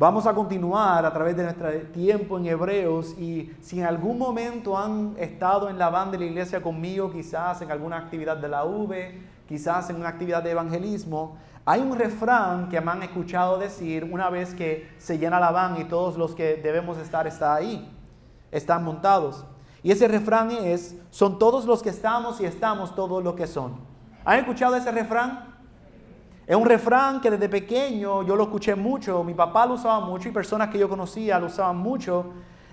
Vamos a continuar a través de nuestro tiempo en Hebreos y si en algún momento han estado en la banda de la iglesia conmigo, quizás en alguna actividad de la V, quizás en una actividad de evangelismo, hay un refrán que me han escuchado decir una vez que se llena la van y todos los que debemos estar están ahí, están montados. Y ese refrán es, son todos los que estamos y estamos todos los que son. ¿Han escuchado ese refrán? Es un refrán que desde pequeño yo lo escuché mucho, mi papá lo usaba mucho y personas que yo conocía lo usaban mucho.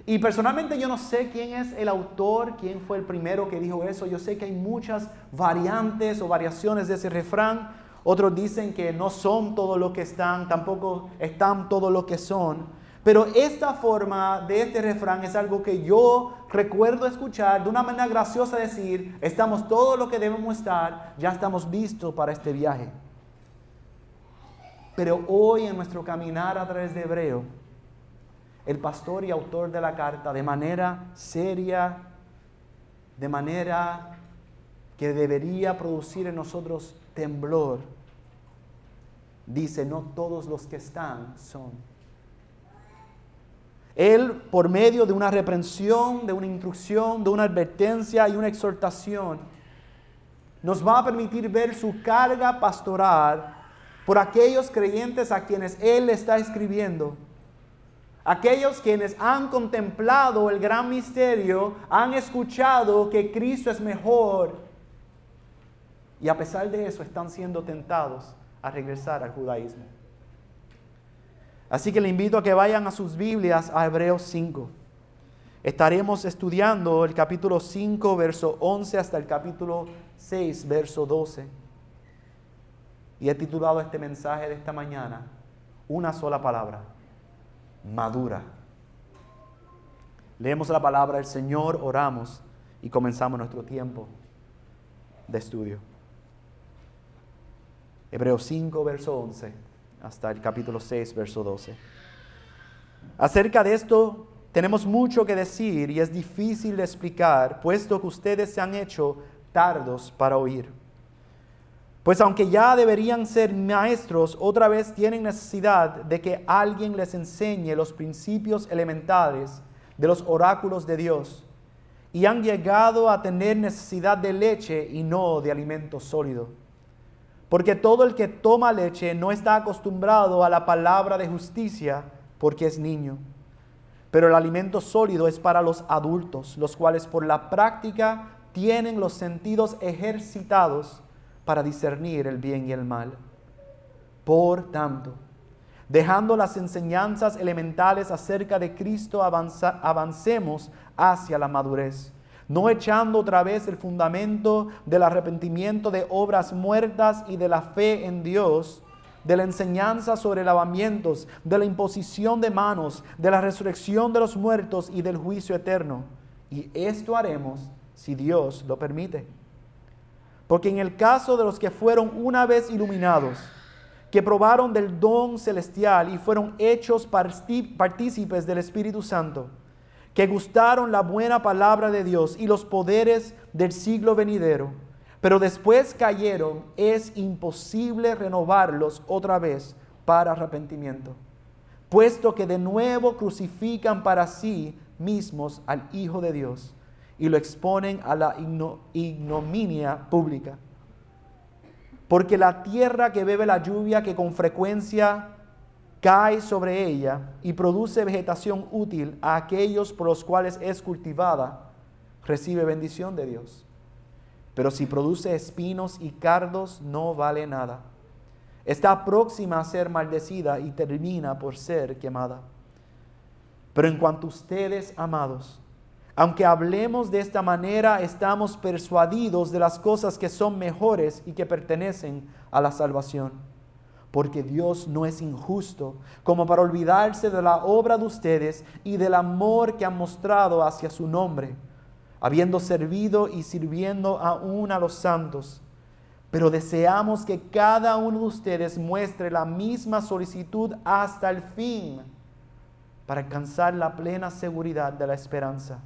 Y personalmente yo no sé quién es el autor, quién fue el primero que dijo eso. Yo sé que hay muchas variantes o variaciones de ese refrán. Otros dicen que no son todo lo que están, tampoco están todo lo que son. Pero esta forma de este refrán es algo que yo recuerdo escuchar de una manera graciosa decir, estamos todo lo que debemos estar, ya estamos listos para este viaje. Pero hoy en nuestro caminar a través de Hebreo, el pastor y autor de la carta, de manera seria, de manera que debería producir en nosotros temblor, dice, no todos los que están son. Él, por medio de una reprensión, de una instrucción, de una advertencia y una exhortación, nos va a permitir ver su carga pastoral por aquellos creyentes a quienes Él está escribiendo. Aquellos quienes han contemplado el gran misterio, han escuchado que Cristo es mejor y a pesar de eso están siendo tentados a regresar al judaísmo. Así que le invito a que vayan a sus Biblias a Hebreos 5. Estaremos estudiando el capítulo 5, verso 11 hasta el capítulo 6, verso 12. Y he titulado este mensaje de esta mañana una sola palabra, madura. Leemos la palabra del Señor, oramos y comenzamos nuestro tiempo de estudio. Hebreos 5, verso 11, hasta el capítulo 6, verso 12. Acerca de esto tenemos mucho que decir y es difícil de explicar, puesto que ustedes se han hecho tardos para oír. Pues aunque ya deberían ser maestros, otra vez tienen necesidad de que alguien les enseñe los principios elementales de los oráculos de Dios. Y han llegado a tener necesidad de leche y no de alimento sólido. Porque todo el que toma leche no está acostumbrado a la palabra de justicia porque es niño. Pero el alimento sólido es para los adultos, los cuales por la práctica tienen los sentidos ejercitados para discernir el bien y el mal. Por tanto, dejando las enseñanzas elementales acerca de Cristo, avancemos hacia la madurez, no echando otra vez el fundamento del arrepentimiento de obras muertas y de la fe en Dios, de la enseñanza sobre lavamientos, de la imposición de manos, de la resurrección de los muertos y del juicio eterno. Y esto haremos si Dios lo permite. Porque en el caso de los que fueron una vez iluminados, que probaron del don celestial y fueron hechos partícipes del Espíritu Santo, que gustaron la buena palabra de Dios y los poderes del siglo venidero, pero después cayeron, es imposible renovarlos otra vez para arrepentimiento, puesto que de nuevo crucifican para sí mismos al Hijo de Dios y lo exponen a la ignominia pública. Porque la tierra que bebe la lluvia que con frecuencia cae sobre ella y produce vegetación útil a aquellos por los cuales es cultivada, recibe bendición de Dios. Pero si produce espinos y cardos, no vale nada. Está próxima a ser maldecida y termina por ser quemada. Pero en cuanto ustedes, amados, aunque hablemos de esta manera, estamos persuadidos de las cosas que son mejores y que pertenecen a la salvación. Porque Dios no es injusto como para olvidarse de la obra de ustedes y del amor que han mostrado hacia su nombre, habiendo servido y sirviendo aún a los santos. Pero deseamos que cada uno de ustedes muestre la misma solicitud hasta el fin para alcanzar la plena seguridad de la esperanza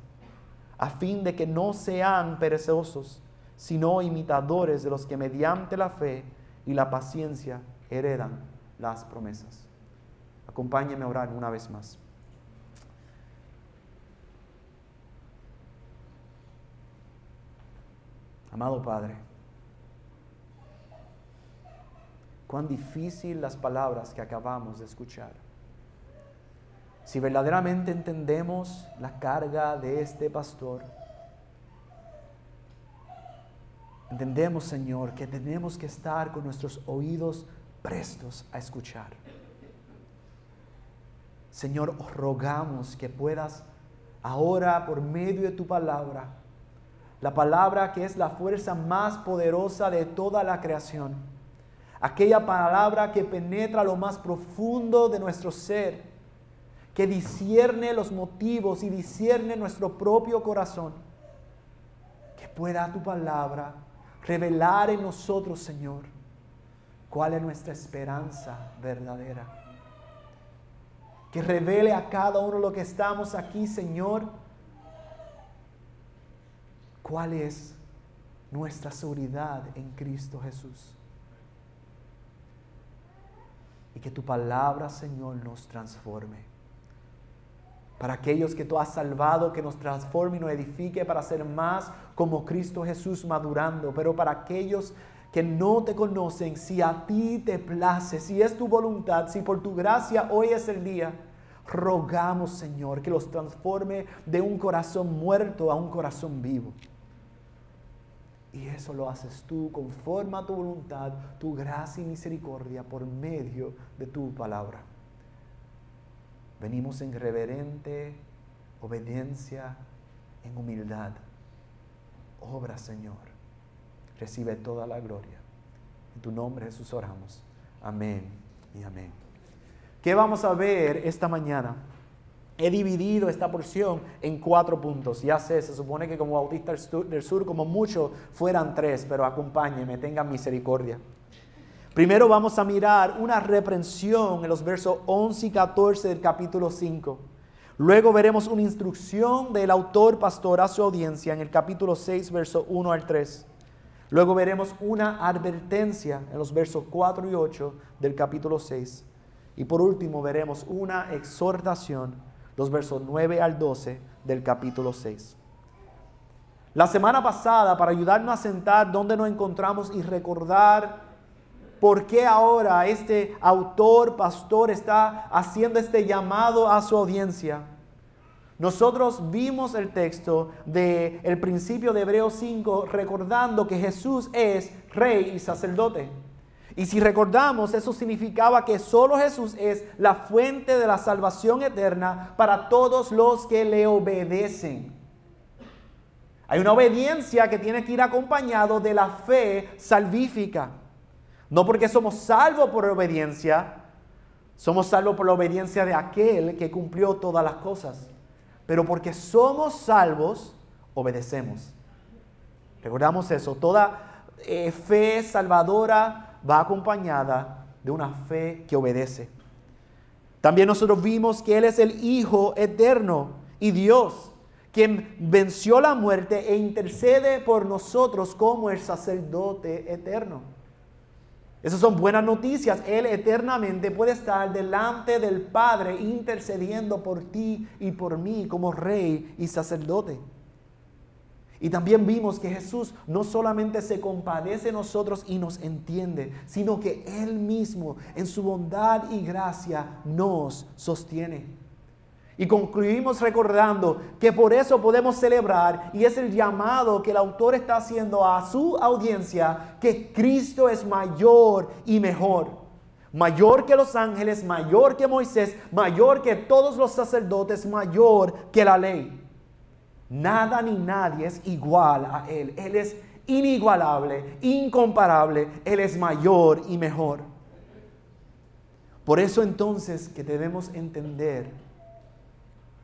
a fin de que no sean perezosos, sino imitadores de los que mediante la fe y la paciencia heredan las promesas. Acompáñeme a orar una vez más. Amado Padre, cuán difícil las palabras que acabamos de escuchar. Si verdaderamente entendemos la carga de este pastor, entendemos, Señor, que tenemos que estar con nuestros oídos prestos a escuchar. Señor, os rogamos que puedas ahora, por medio de tu palabra, la palabra que es la fuerza más poderosa de toda la creación, aquella palabra que penetra lo más profundo de nuestro ser, que discierne los motivos y discierne nuestro propio corazón, que pueda tu palabra revelar en nosotros, Señor, cuál es nuestra esperanza verdadera. Que revele a cada uno los que estamos aquí, Señor, cuál es nuestra seguridad en Cristo Jesús. Y que tu palabra, Señor, nos transforme. Para aquellos que tú has salvado, que nos transforme y nos edifique para ser más como Cristo Jesús madurando. Pero para aquellos que no te conocen, si a ti te place, si es tu voluntad, si por tu gracia hoy es el día, rogamos Señor que los transforme de un corazón muerto a un corazón vivo. Y eso lo haces tú conforme a tu voluntad, tu gracia y misericordia por medio de tu palabra. Venimos en reverente obediencia, en humildad. Obra, Señor recibe toda la gloria. En tu nombre Jesús oramos. Amén y amén. ¿Qué vamos a ver esta mañana? He dividido esta porción en cuatro puntos. Ya sé, se supone que como Bautista del Sur, como mucho, fueran tres, pero acompáñenme, tengan misericordia. Primero vamos a mirar una reprensión en los versos 11 y 14 del capítulo 5. Luego veremos una instrucción del autor pastor a su audiencia en el capítulo 6, verso 1 al 3. Luego veremos una advertencia en los versos 4 y 8 del capítulo 6. Y por último veremos una exhortación, los versos 9 al 12 del capítulo 6. La semana pasada, para ayudarnos a sentar donde nos encontramos y recordar por qué ahora este autor, pastor, está haciendo este llamado a su audiencia, nosotros vimos el texto del el principio de Hebreos 5 recordando que Jesús es rey y sacerdote. Y si recordamos, eso significaba que solo Jesús es la fuente de la salvación eterna para todos los que le obedecen. Hay una obediencia que tiene que ir acompañado de la fe salvífica. No porque somos salvos por obediencia, somos salvos por la obediencia de aquel que cumplió todas las cosas pero porque somos salvos, obedecemos. Recordamos eso, toda eh, fe salvadora va acompañada de una fe que obedece. También nosotros vimos que Él es el Hijo eterno y Dios, quien venció la muerte e intercede por nosotros como el sacerdote eterno. Esas son buenas noticias. Él eternamente puede estar delante del Padre intercediendo por ti y por mí como rey y sacerdote. Y también vimos que Jesús no solamente se compadece de nosotros y nos entiende, sino que Él mismo en su bondad y gracia nos sostiene. Y concluimos recordando que por eso podemos celebrar, y es el llamado que el autor está haciendo a su audiencia, que Cristo es mayor y mejor. Mayor que los ángeles, mayor que Moisés, mayor que todos los sacerdotes, mayor que la ley. Nada ni nadie es igual a Él. Él es inigualable, incomparable. Él es mayor y mejor. Por eso entonces que debemos entender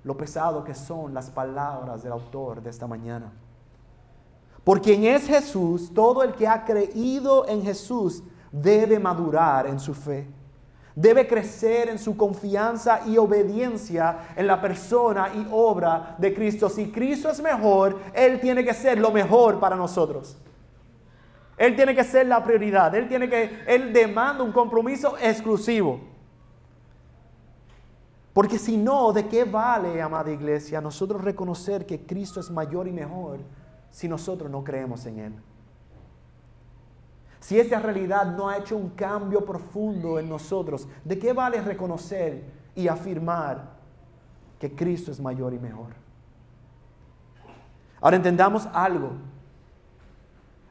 lo pesado que son las palabras del autor de esta mañana. Por quien es Jesús, todo el que ha creído en Jesús debe madurar en su fe. Debe crecer en su confianza y obediencia en la persona y obra de Cristo. Si Cristo es mejor, Él tiene que ser lo mejor para nosotros. Él tiene que ser la prioridad. Él tiene que, Él demanda un compromiso exclusivo. Porque si no, ¿de qué vale, amada iglesia, nosotros reconocer que Cristo es mayor y mejor si nosotros no creemos en Él? Si esta realidad no ha hecho un cambio profundo en nosotros, ¿de qué vale reconocer y afirmar que Cristo es mayor y mejor? Ahora entendamos algo.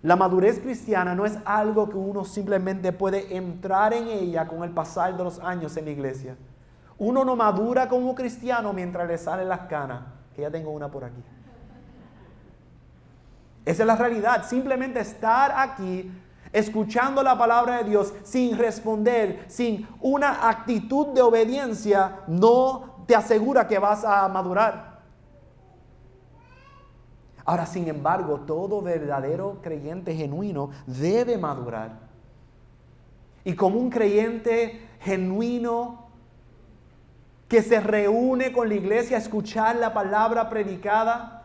La madurez cristiana no es algo que uno simplemente puede entrar en ella con el pasar de los años en la iglesia. Uno no madura como cristiano mientras le salen las canas, que ya tengo una por aquí. Esa es la realidad. Simplemente estar aquí escuchando la palabra de Dios sin responder, sin una actitud de obediencia, no te asegura que vas a madurar. Ahora, sin embargo, todo verdadero creyente genuino debe madurar. Y como un creyente genuino que se reúne con la iglesia a escuchar la palabra predicada,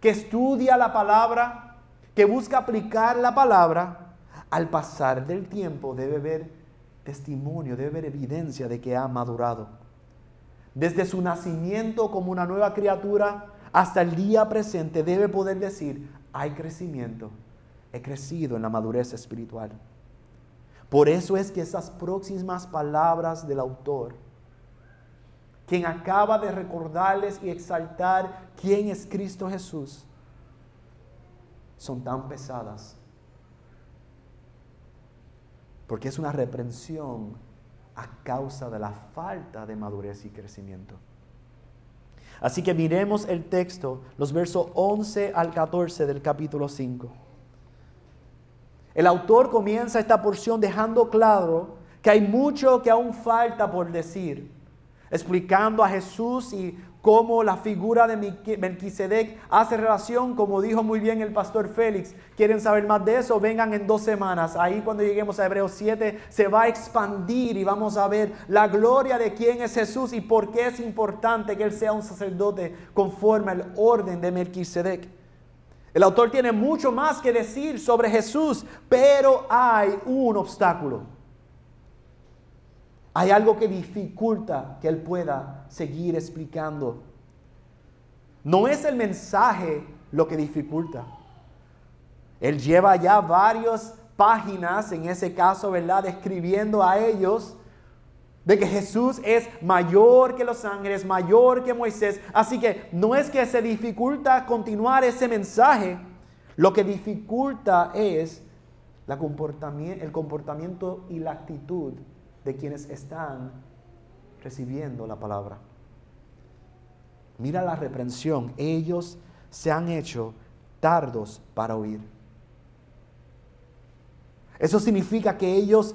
que estudia la palabra, que busca aplicar la palabra, al pasar del tiempo debe ver testimonio, debe ver evidencia de que ha madurado. Desde su nacimiento como una nueva criatura hasta el día presente debe poder decir, hay crecimiento, he crecido en la madurez espiritual. Por eso es que esas próximas palabras del autor, quien acaba de recordarles y exaltar quién es Cristo Jesús, son tan pesadas porque es una reprensión a causa de la falta de madurez y crecimiento. Así que miremos el texto, los versos 11 al 14 del capítulo 5. El autor comienza esta porción dejando claro que hay mucho que aún falta por decir, explicando a Jesús y cómo la figura de Melquisedec hace relación, como dijo muy bien el pastor Félix. ¿Quieren saber más de eso? Vengan en dos semanas. Ahí cuando lleguemos a Hebreos 7 se va a expandir y vamos a ver la gloria de quién es Jesús y por qué es importante que Él sea un sacerdote conforme al orden de Melquisedec. El autor tiene mucho más que decir sobre Jesús, pero hay un obstáculo. Hay algo que dificulta que Él pueda seguir explicando. No es el mensaje lo que dificulta. Él lleva ya varias páginas, en ese caso, ¿verdad? Escribiendo a ellos de que Jesús es mayor que los ángeles, mayor que Moisés. Así que no es que se dificulta continuar ese mensaje, lo que dificulta es el comportamiento y la actitud de quienes están recibiendo la palabra. Mira la reprensión. Ellos se han hecho tardos para oír. Eso significa que ellos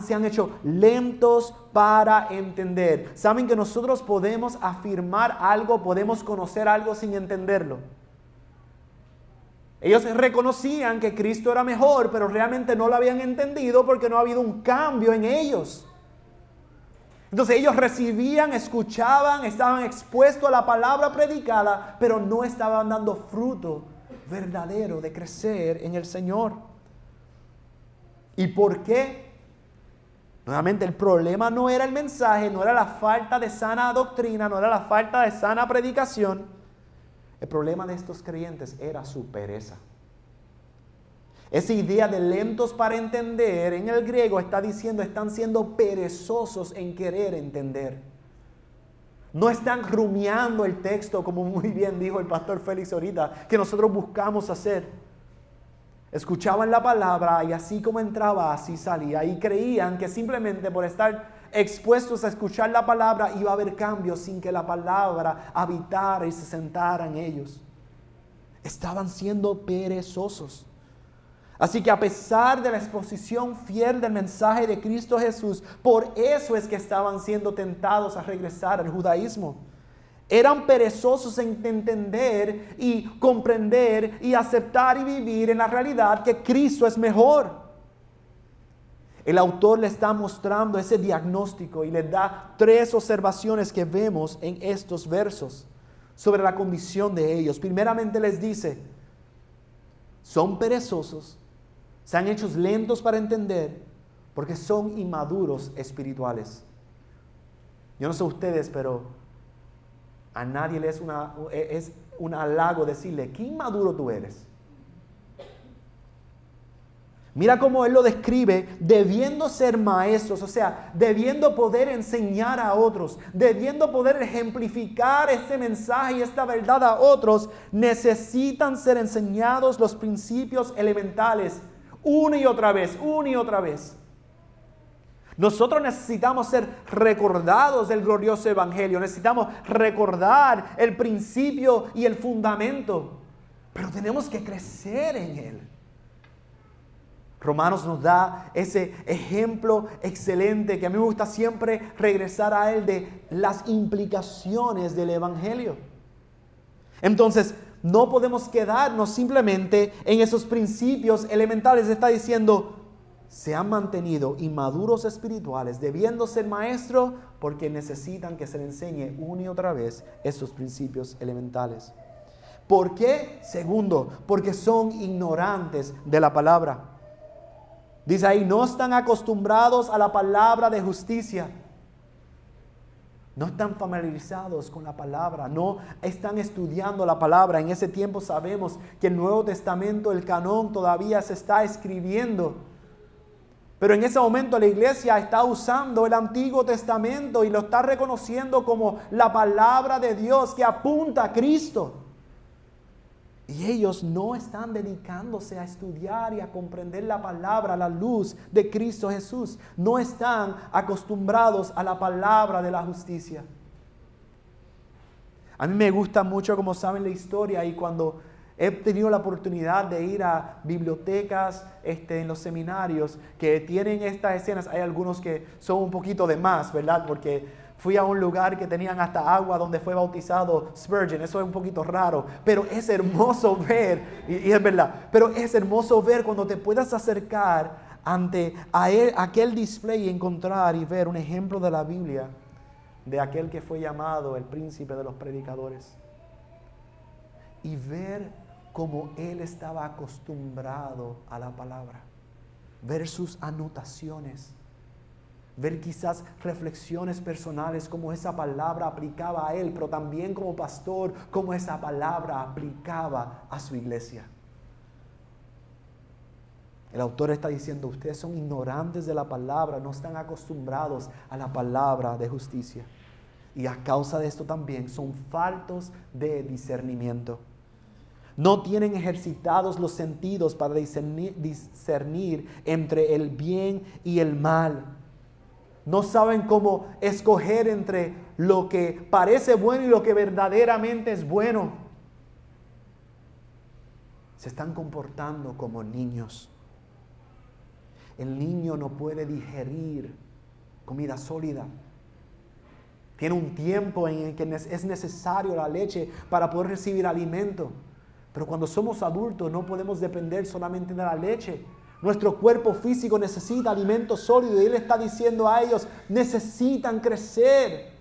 se han hecho lentos para entender. Saben que nosotros podemos afirmar algo, podemos conocer algo sin entenderlo. Ellos reconocían que Cristo era mejor, pero realmente no lo habían entendido porque no ha habido un cambio en ellos. Entonces ellos recibían, escuchaban, estaban expuestos a la palabra predicada, pero no estaban dando fruto verdadero de crecer en el Señor. ¿Y por qué? Nuevamente el problema no era el mensaje, no era la falta de sana doctrina, no era la falta de sana predicación. El problema de estos creyentes era su pereza. Esa idea de lentos para entender en el griego está diciendo están siendo perezosos en querer entender. No están rumiando el texto como muy bien dijo el pastor Félix ahorita, que nosotros buscamos hacer. Escuchaban la palabra y así como entraba, así salía. Y creían que simplemente por estar expuestos a escuchar la palabra iba a haber cambios sin que la palabra habitara y se sentara en ellos. Estaban siendo perezosos. Así que a pesar de la exposición fiel del mensaje de Cristo Jesús, por eso es que estaban siendo tentados a regresar al judaísmo. Eran perezosos en entender y comprender y aceptar y vivir en la realidad que Cristo es mejor. El autor le está mostrando ese diagnóstico y le da tres observaciones que vemos en estos versos sobre la condición de ellos. Primeramente les dice, son perezosos se han hecho lentos para entender porque son inmaduros espirituales. Yo no sé ustedes, pero a nadie le es, una, es un halago decirle, qué inmaduro tú eres. Mira cómo él lo describe, debiendo ser maestros, o sea, debiendo poder enseñar a otros, debiendo poder ejemplificar este mensaje y esta verdad a otros, necesitan ser enseñados los principios elementales una y otra vez, una y otra vez. Nosotros necesitamos ser recordados del glorioso evangelio, necesitamos recordar el principio y el fundamento, pero tenemos que crecer en él. Romanos nos da ese ejemplo excelente que a mí me gusta siempre regresar a él de las implicaciones del Evangelio. Entonces, no podemos quedarnos simplemente en esos principios elementales. Está diciendo, se han mantenido inmaduros espirituales, debiendo ser maestros porque necesitan que se les enseñe una y otra vez esos principios elementales. ¿Por qué? Segundo, porque son ignorantes de la palabra. Dice ahí, no están acostumbrados a la palabra de justicia. No están familiarizados con la palabra, no están estudiando la palabra. En ese tiempo sabemos que el Nuevo Testamento, el canón, todavía se está escribiendo. Pero en ese momento la iglesia está usando el Antiguo Testamento y lo está reconociendo como la palabra de Dios que apunta a Cristo. Y ellos no están dedicándose a estudiar y a comprender la palabra, la luz de Cristo Jesús. No están acostumbrados a la palabra de la justicia. A mí me gusta mucho, como saben, la historia y cuando he tenido la oportunidad de ir a bibliotecas este, en los seminarios que tienen estas escenas, hay algunos que son un poquito de más, ¿verdad? Porque Fui a un lugar que tenían hasta agua donde fue bautizado Spurgeon. Eso es un poquito raro, pero es hermoso ver, y, es verdad, pero es hermoso ver cuando te puedas acercar ante a aquel display y encontrar y ver un ejemplo de la Biblia de aquel que fue llamado el príncipe de los predicadores. Y ver cómo él estaba acostumbrado a la palabra, ver sus anotaciones ver quizás reflexiones personales, como esa palabra aplicaba a él, pero también como pastor, como esa palabra aplicaba a su iglesia. El autor está diciendo, ustedes son ignorantes de la palabra, no están acostumbrados a la palabra de justicia. Y a causa de esto también son faltos de discernimiento. No tienen ejercitados los sentidos para discernir, discernir entre el bien y el mal no saben cómo escoger entre lo que parece bueno y lo que verdaderamente es bueno. Se están comportando como niños. El niño no puede digerir comida sólida. Tiene un tiempo en el que es necesario la leche para poder recibir alimento. Pero cuando somos adultos no podemos depender solamente de la leche nuestro cuerpo físico necesita alimento sólido y Él está diciendo a ellos, necesitan crecer.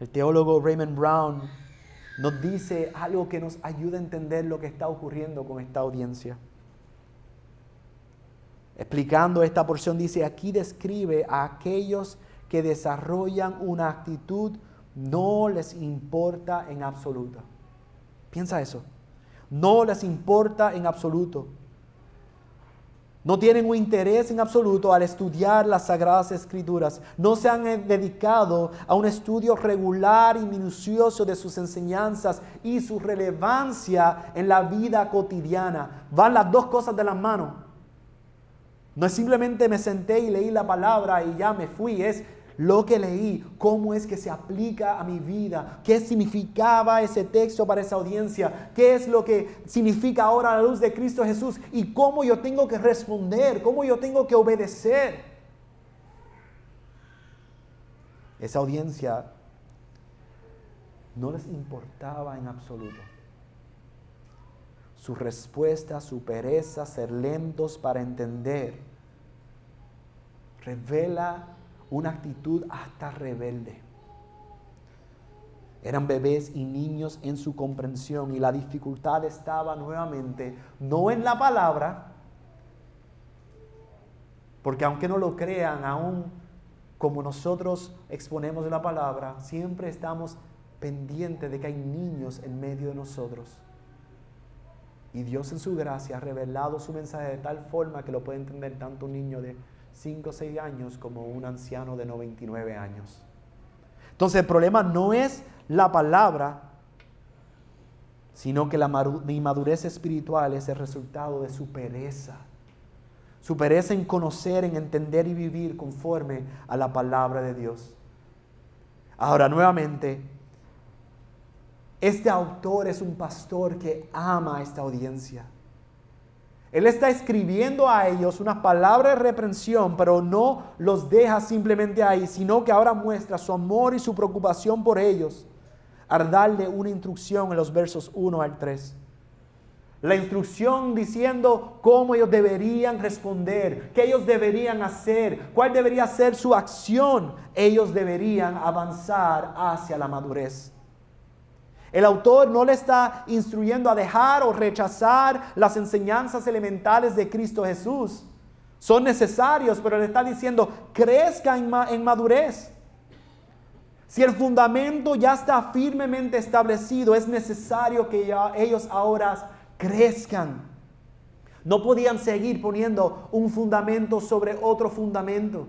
El teólogo Raymond Brown nos dice algo que nos ayuda a entender lo que está ocurriendo con esta audiencia. Explicando esta porción dice, aquí describe a aquellos que desarrollan una actitud no les importa en absoluto. Piensa eso. No les importa en absoluto. No tienen un interés en absoluto al estudiar las sagradas escrituras. No se han dedicado a un estudio regular y minucioso de sus enseñanzas y su relevancia en la vida cotidiana. Van las dos cosas de las manos. No es simplemente me senté y leí la palabra y ya me fui. Es lo que leí, cómo es que se aplica a mi vida, qué significaba ese texto para esa audiencia, qué es lo que significa ahora la luz de Cristo Jesús y cómo yo tengo que responder, cómo yo tengo que obedecer. Esa audiencia no les importaba en absoluto. Su respuesta, su pereza, ser lentos para entender, revela una actitud hasta rebelde. Eran bebés y niños en su comprensión y la dificultad estaba nuevamente no en la palabra, porque aunque no lo crean, aún como nosotros exponemos la palabra, siempre estamos pendientes de que hay niños en medio de nosotros. Y Dios en su gracia ha revelado su mensaje de tal forma que lo puede entender tanto un niño de 5 o 6 años como un anciano de 99 años. Entonces el problema no es la palabra, sino que la inmadurez espiritual es el resultado de su pereza. Su pereza en conocer, en entender y vivir conforme a la palabra de Dios. Ahora, nuevamente, este autor es un pastor que ama a esta audiencia. Él está escribiendo a ellos unas palabras de reprensión, pero no los deja simplemente ahí, sino que ahora muestra su amor y su preocupación por ellos al darle una instrucción en los versos 1 al 3. La instrucción diciendo cómo ellos deberían responder, qué ellos deberían hacer, cuál debería ser su acción. Ellos deberían avanzar hacia la madurez. El autor no le está instruyendo a dejar o rechazar las enseñanzas elementales de Cristo Jesús. Son necesarios, pero le está diciendo, crezca en, madurez. Si el fundamento ya está firmemente establecido, es necesario que ellos ahora crezcan. No podían seguir poniendo un fundamento sobre otro fundamento.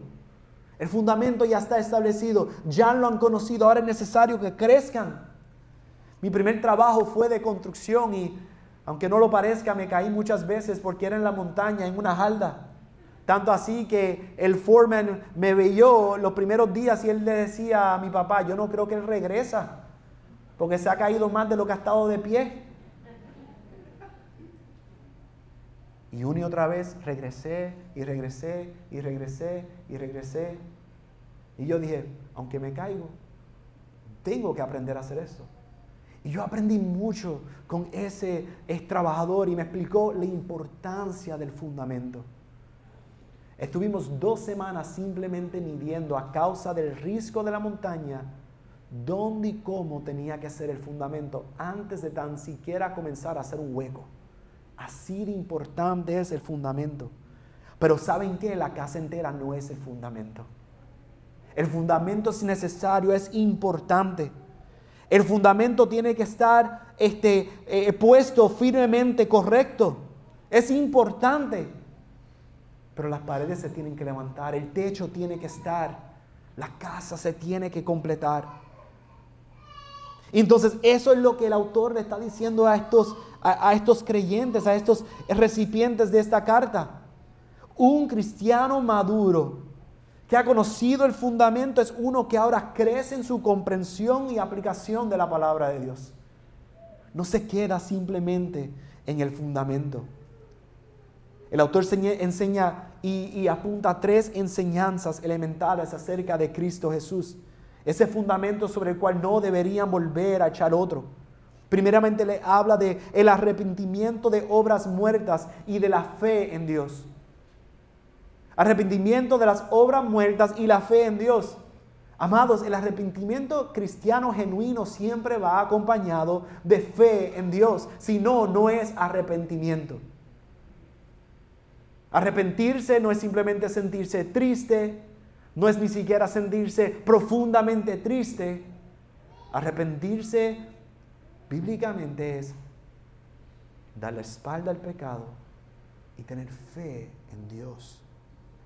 El fundamento ya está establecido, ya lo han conocido, ahora es necesario que crezcan. Mi primer trabajo fue de construcción y aunque no lo parezca, me caí muchas veces porque era en la montaña, en una halda. Tanto así que el foreman me veyó los primeros días y él le decía a mi papá, yo no creo que él regresa, porque se ha caído más de lo que ha estado de pie. Y una y otra vez regresé y regresé y regresé y regresé. Y yo dije, aunque me caigo, tengo que aprender a hacer esto. Y yo aprendí mucho con ese trabajador y me explicó la importancia del fundamento. Estuvimos dos semanas simplemente midiendo a causa del riesgo de la montaña dónde y cómo tenía que ser el fundamento antes de tan siquiera comenzar a hacer un hueco. Así de importante es el fundamento. Pero ¿saben qué? La casa entera no es el fundamento. El fundamento es necesario, es importante. El fundamento tiene que estar este, eh, puesto firmemente correcto. Es importante. Pero las paredes se tienen que levantar, el techo tiene que estar, la casa se tiene que completar. Entonces eso es lo que el autor le está diciendo a estos, a, estos creyentes, a estos recipientes de esta carta. Un cristiano maduro que ha conocido el fundamento es uno que ahora crece en su comprensión y aplicación de la palabra de Dios. No se queda simplemente en el fundamento. El autor enseña y, apunta tres enseñanzas elementales acerca de Cristo Jesús. Ese fundamento sobre el cual no deberían volver a echar otro. Primeramente le habla de el arrepentimiento de obras muertas y de la fe en Dios. Arrepentimiento de las obras muertas y la fe en Dios. Amados, el arrepentimiento cristiano genuino siempre va acompañado de fe en Dios. Si no, no es arrepentimiento. Arrepentirse no es simplemente sentirse triste, no es ni siquiera sentirse profundamente triste. Arrepentirse bíblicamente es dar la espalda al pecado y tener fe en Dios.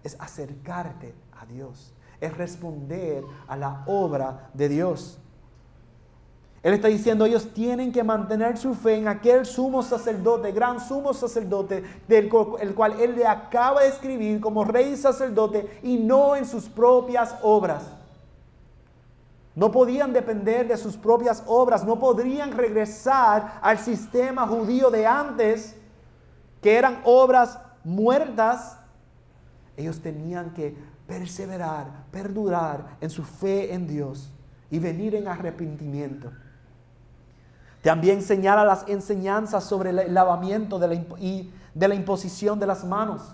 Es acercarte a Dios. Es responder a la obra de Dios. Él está diciendo, ellos tienen que mantener su fe en aquel sumo sacerdote, gran sumo sacerdote, del el cual Él le acaba de escribir como rey sacerdote, y no en sus propias obras. No podían depender de sus propias obras, no podrían regresar al sistema judío de antes, que eran obras muertas. Ellos tenían que perseverar, perdurar en su fe en Dios y venir en arrepentimiento. También señala las enseñanzas sobre el lavamiento de la, y de la imposición de las manos.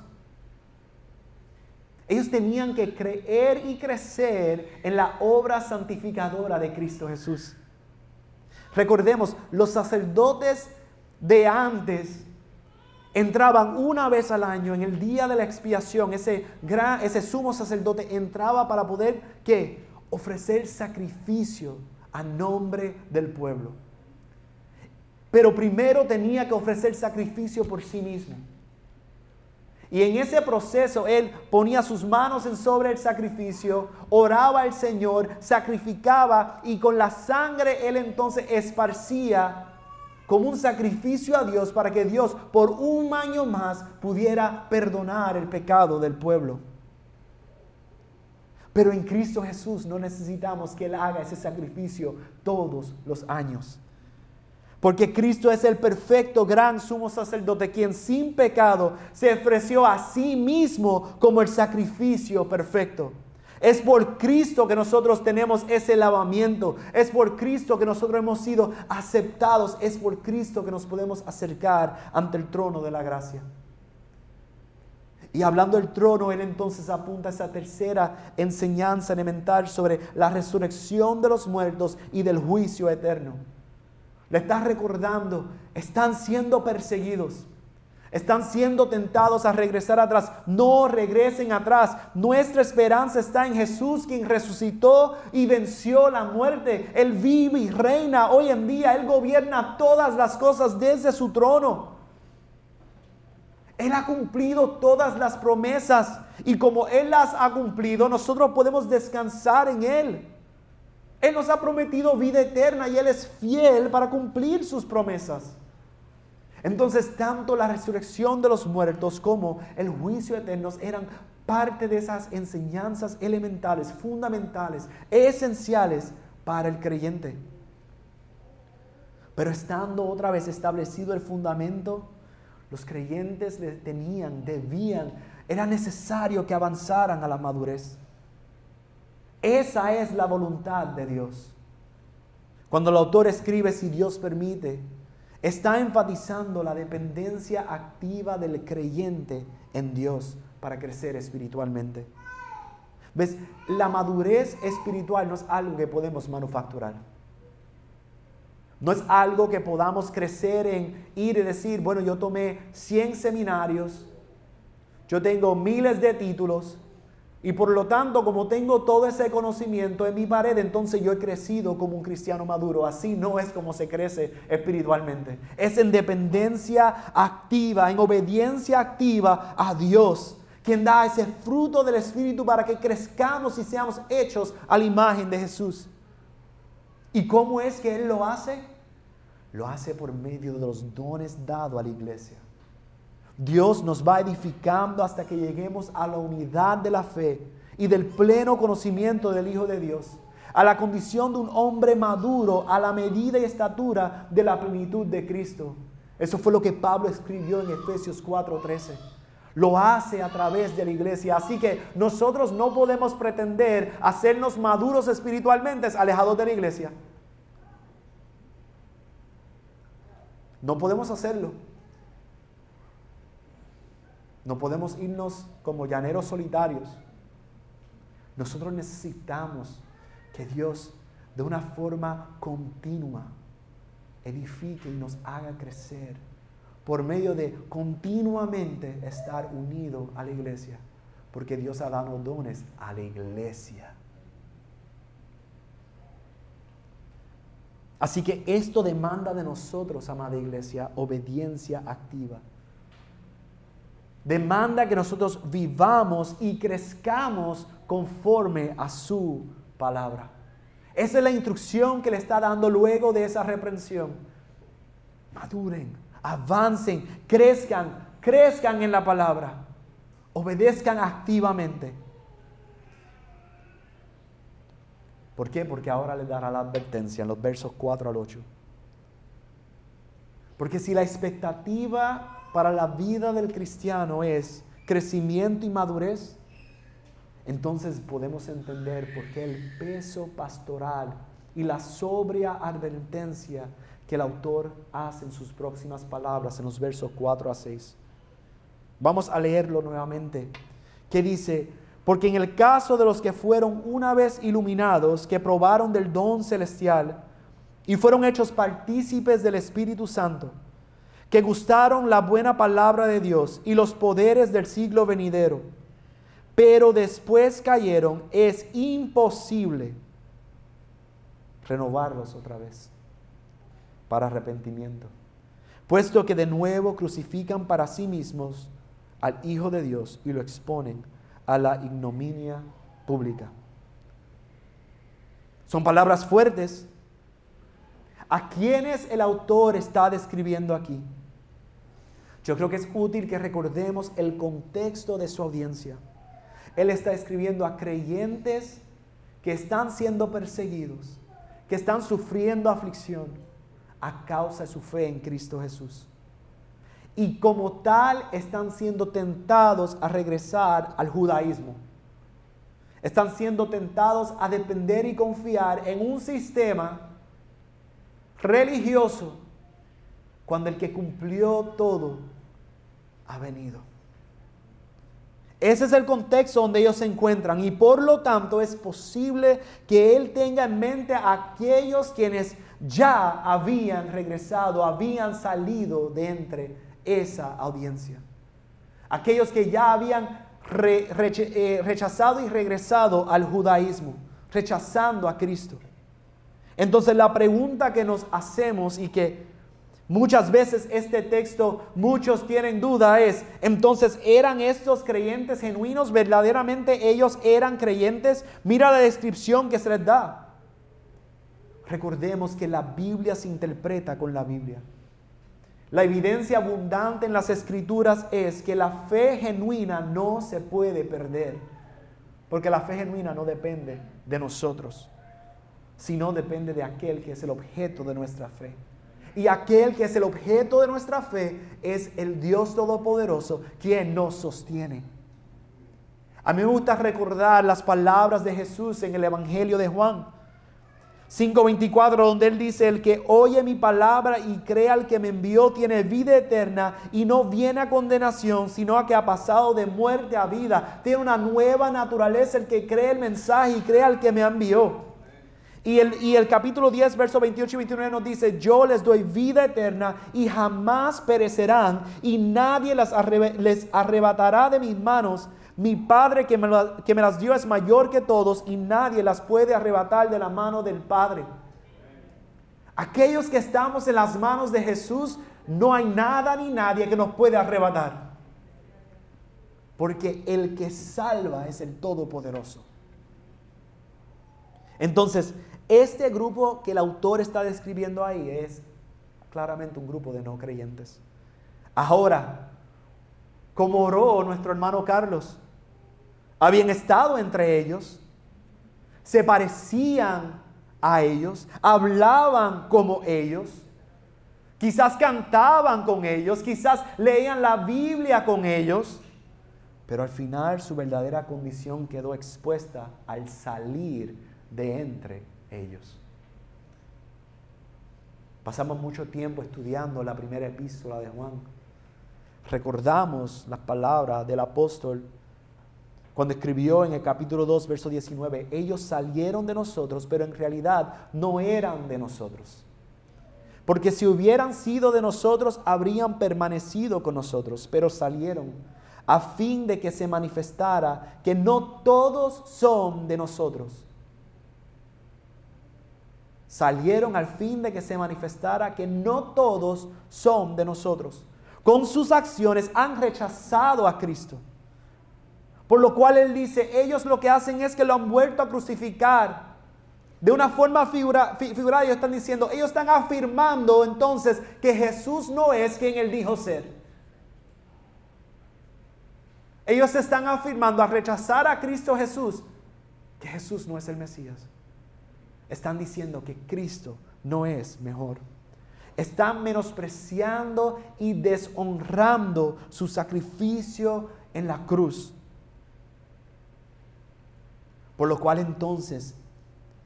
Ellos tenían que creer y crecer en la obra santificadora de Cristo Jesús. Recordemos, los sacerdotes de antes, entraban una vez al año en el día de la expiación, ese, ese sumo sacerdote entraba para poder ¿qué? ofrecer sacrificio a nombre del pueblo. Pero primero tenía que ofrecer sacrificio por sí mismo. Y en ese proceso él ponía sus manos en sobre el sacrificio, oraba al Señor, sacrificaba y con la sangre él entonces esparcía como un sacrificio a Dios para que Dios por un año más pudiera perdonar el pecado del pueblo. Pero en Cristo Jesús no necesitamos que Él haga ese sacrificio todos los años. Porque Cristo es el perfecto gran sumo sacerdote quien sin pecado se ofreció a sí mismo como el sacrificio perfecto. Es por Cristo que nosotros tenemos ese lavamiento. Es por Cristo que nosotros hemos sido aceptados. Es por Cristo que nos podemos acercar ante el trono de la gracia. Y hablando del trono, él entonces apunta a esa tercera enseñanza elemental sobre la resurrección de los muertos y del juicio eterno. Le está recordando, están siendo perseguidos. Están siendo tentados a regresar atrás. No regresen atrás. Nuestra esperanza está en Jesús, quien resucitó y venció la muerte. Él vive y reina hoy en día. Él gobierna todas las cosas desde su trono. Él ha cumplido todas las promesas. Y como Él las ha cumplido, nosotros podemos descansar en Él. Él nos ha prometido vida eterna y Él es fiel para cumplir sus promesas. Entonces, tanto la resurrección de los muertos como el juicio eterno eran parte de esas enseñanzas elementales, fundamentales, esenciales para el creyente. Pero estando otra vez establecido el fundamento, los creyentes tenían, debían, era necesario que avanzaran a la madurez. Esa es la voluntad de Dios. Cuando el autor escribe, si Dios permite, está enfatizando la dependencia activa del creyente en Dios para crecer espiritualmente. ¿Ves? La madurez espiritual no es algo que podemos manufacturar. No es algo que podamos crecer en ir y decir, bueno, yo tomé 100 seminarios, yo tengo miles de títulos, y por lo tanto, como tengo todo ese conocimiento en mi pared, entonces yo he crecido como un cristiano maduro. Así no es como se crece espiritualmente. Es en dependencia activa, en obediencia activa a Dios, quien da ese fruto del Espíritu para que crezcamos y seamos hechos a la imagen de Jesús. ¿Y cómo es que Él lo hace? Lo hace por medio de los dones dados a la iglesia. Dios nos va edificando hasta que lleguemos a la unidad de la fe y del pleno conocimiento del Hijo de Dios, a la condición de un hombre maduro a la medida y estatura de la plenitud de Cristo. Eso fue lo que Pablo escribió en Efesios 4:13. Lo hace a través de la iglesia. Así que nosotros no podemos pretender hacernos maduros espiritualmente alejados de la iglesia. No podemos hacerlo. No podemos irnos como llaneros solitarios. Nosotros necesitamos que Dios de una forma continua edifique y nos haga crecer por medio de continuamente estar unido a la iglesia, porque Dios ha dado dones a la iglesia. Así que esto demanda de nosotros, amada iglesia, obediencia activa demanda que nosotros vivamos y crezcamos conforme a su palabra. Esa es la instrucción que le está dando luego de esa reprensión. Maduren, avancen, crezcan, crezcan en la palabra, obedezcan activamente. ¿Por qué? Porque ahora le dará la advertencia en los versos 4 al 8. Porque si la expectativa para la vida del cristiano es crecimiento y madurez, entonces podemos entender por qué el peso pastoral y la sobria advertencia que el autor hace en sus próximas palabras, en los versos 4 a 6. Vamos a leerlo nuevamente, que dice, porque en el caso de los que fueron una vez iluminados, que probaron del don celestial y fueron hechos partícipes del Espíritu Santo, que gustaron la buena palabra de Dios y los poderes del siglo venidero, pero después cayeron, es imposible renovarlos otra vez para arrepentimiento, puesto que de nuevo crucifican para sí mismos al Hijo de Dios y lo exponen a la ignominia pública. Son palabras fuertes. ¿A quiénes el autor está describiendo aquí? Yo creo que es útil que recordemos el contexto de su audiencia. Él está escribiendo a creyentes que están siendo perseguidos, que están sufriendo aflicción a causa de su fe en Cristo Jesús. Y como tal están siendo tentados a regresar al judaísmo. Están siendo tentados a depender y confiar en un sistema religioso cuando el que cumplió todo ha venido. Ese es el contexto donde ellos se encuentran y por lo tanto es posible que Él tenga en mente a aquellos quienes ya habían regresado, habían salido de entre esa audiencia. Aquellos que ya habían eh, rechazado y regresado al judaísmo, rechazando a Cristo. Entonces la pregunta que nos hacemos y que Muchas veces este texto, muchos tienen duda, es, entonces, ¿eran estos creyentes genuinos? ¿Verdaderamente ellos eran creyentes? Mira la descripción que se les da. Recordemos que la Biblia se interpreta con la Biblia. La evidencia abundante en las escrituras es que la fe genuina no se puede perder, porque la fe genuina no depende de nosotros, sino depende de aquel que es el objeto de nuestra fe y aquel que es el objeto de nuestra fe es el Dios Todopoderoso quien nos sostiene. A mí me gusta recordar las palabras de Jesús en el Evangelio de Juan 5.24, donde él dice, el que oye mi palabra y crea al que me envió tiene vida eterna y no viene a condenación, sino a que ha pasado de muerte a vida. Tiene una nueva naturaleza el que cree el mensaje y cree al que me envió. Y el, capítulo 10, verso 28 y 29 nos dice, yo les doy vida eterna y jamás perecerán y nadie las les arrebatará de mis manos. Mi Padre que me, que me las dio es mayor que todos y nadie las puede arrebatar de la mano del Padre. Aquellos que estamos en las manos de Jesús, no hay nada ni nadie que nos puede arrebatar. Porque el que salva es el Todopoderoso. Entonces, este grupo que el autor está describiendo ahí es claramente un grupo de no creyentes. Ahora, como oró nuestro hermano Carlos, habían estado entre ellos, se parecían a ellos, hablaban como ellos, quizás cantaban con ellos, quizás leían la Biblia con ellos, pero al final su verdadera condición quedó expuesta al salir de entre ellos. Pasamos mucho tiempo estudiando la primera epístola de Juan. Recordamos las palabras del apóstol cuando escribió en el capítulo 2, verso 19, ellos salieron de nosotros, pero en realidad no eran de nosotros. Porque si hubieran sido de nosotros, habrían permanecido con nosotros, pero salieron a fin de que se manifestara que no todos son de nosotros salieron al fin de que se manifestara que no todos son de nosotros. Con sus acciones han rechazado a Cristo. Por lo cual Él dice, ellos lo que hacen es que lo han vuelto a crucificar. De una forma figura, figurada ellos están diciendo, ellos están afirmando entonces que Jesús no es quien Él dijo ser. Ellos están afirmando a rechazar a Cristo Jesús que Jesús no es el Mesías. Están diciendo que Cristo no es mejor. Están menospreciando y deshonrando su sacrificio en la cruz. Por lo cual entonces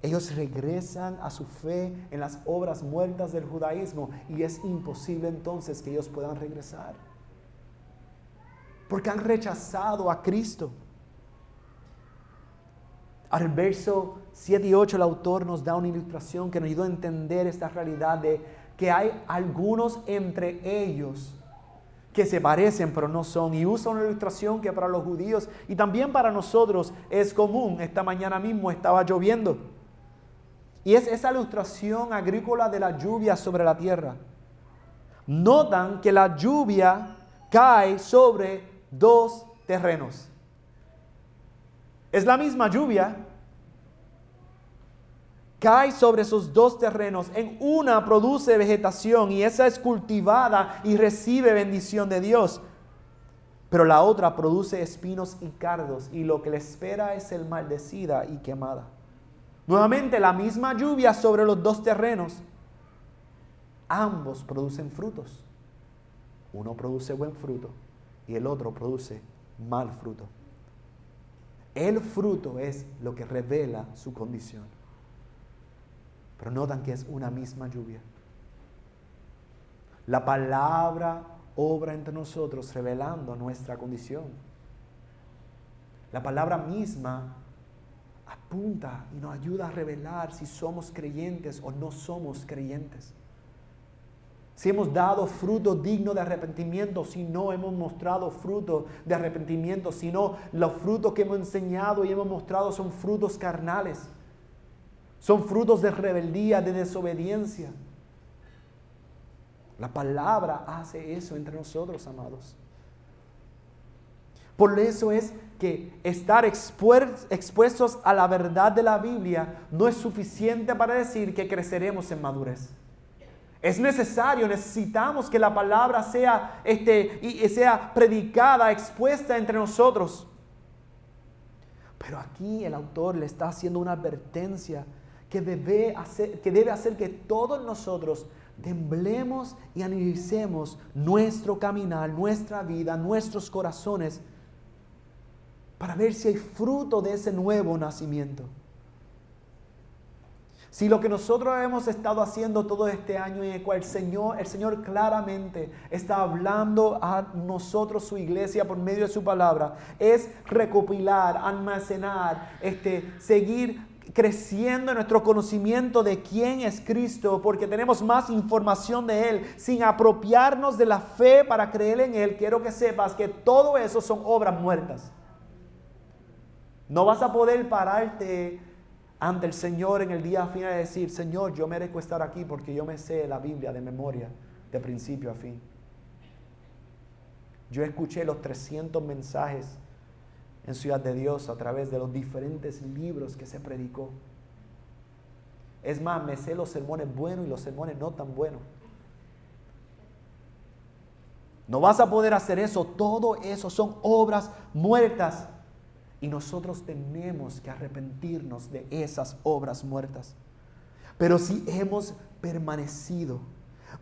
ellos regresan a su fe en las obras muertas del judaísmo y es imposible entonces que ellos puedan regresar. Porque han rechazado a Cristo. Al verso 7 y 8 el autor nos da una ilustración que nos ayuda a entender esta realidad de que hay algunos entre ellos que se parecen pero no son. Y usa una ilustración que para los judíos y también para nosotros es común. Esta mañana mismo estaba lloviendo. Y es esa ilustración agrícola de la lluvia sobre la tierra. Notan que la lluvia cae sobre dos terrenos. Es la misma lluvia, cae sobre esos dos terrenos. En una produce vegetación y esa es cultivada y recibe bendición de Dios. Pero la otra produce espinos y cardos y lo que le espera es el maldecida y quemada. Nuevamente la misma lluvia sobre los dos terrenos. Ambos producen frutos. Uno produce buen fruto y el otro produce mal fruto. El fruto es lo que revela su condición. Pero notan que es una misma lluvia. La palabra obra entre nosotros revelando nuestra condición. La palabra misma apunta y nos ayuda a revelar si somos creyentes o no somos creyentes. Si hemos dado fruto digno de arrepentimiento, si no hemos mostrado fruto de arrepentimiento, si no los frutos que hemos enseñado y hemos mostrado son frutos carnales. Son frutos de rebeldía, de desobediencia. La palabra hace eso entre nosotros, amados. Por eso es que estar expuestos a la verdad de la Biblia no es suficiente para decir que creceremos en madurez. Es necesario, necesitamos que la palabra sea, este, y sea predicada, expuesta entre nosotros. Pero aquí el autor le está haciendo una advertencia que debe hacer que, debe hacer que todos nosotros temblemos y analicemos nuestro caminar, nuestra vida, nuestros corazones, para ver si hay fruto de ese nuevo nacimiento. Si lo que nosotros hemos estado haciendo todo este año en el cual el Señor, el Señor claramente está hablando a nosotros, su iglesia, por medio de su palabra, es recopilar, almacenar, este, seguir creciendo en nuestro conocimiento de quién es Cristo, porque tenemos más información de Él, sin apropiarnos de la fe para creer en Él, quiero que sepas que todo eso son obras muertas. No vas a poder pararte ante el Señor en el día final y decir, Señor, yo merezco estar aquí porque yo me sé la Biblia de memoria, de principio a fin. Yo escuché los 300 mensajes en Ciudad de Dios a través de los diferentes libros que se predicó. Es más, me sé los sermones buenos y los sermones no tan buenos. No vas a poder hacer eso. Todo eso son obras muertas. Y nosotros tenemos que arrepentirnos de esas obras muertas. Pero si hemos permanecido